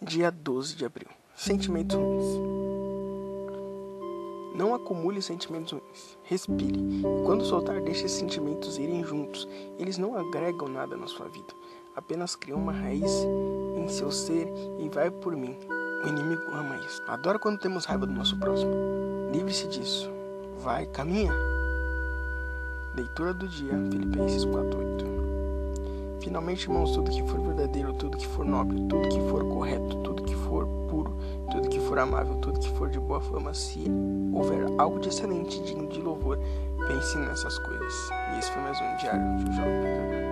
Dia 12 de abril. Sentimentos ruins. Não acumule sentimentos ruins. Respire. Quando soltar, deixe esses sentimentos irem juntos. Eles não agregam nada na sua vida. Apenas criam uma raiz em seu ser e vai por mim. O inimigo ama isso. Adora quando temos raiva do nosso próximo. Livre-se disso. Vai, caminha. Leitura do dia, Filipenses 4:8. Finalmente, irmãos, tudo que for verdadeiro, tudo que for nobre, tudo que for correto, tudo que for puro, tudo que for amável, tudo que for de boa fama, se houver algo de excelente, digno de louvor, pense nessas coisas. E esse foi mais um diário de um jovem pecador.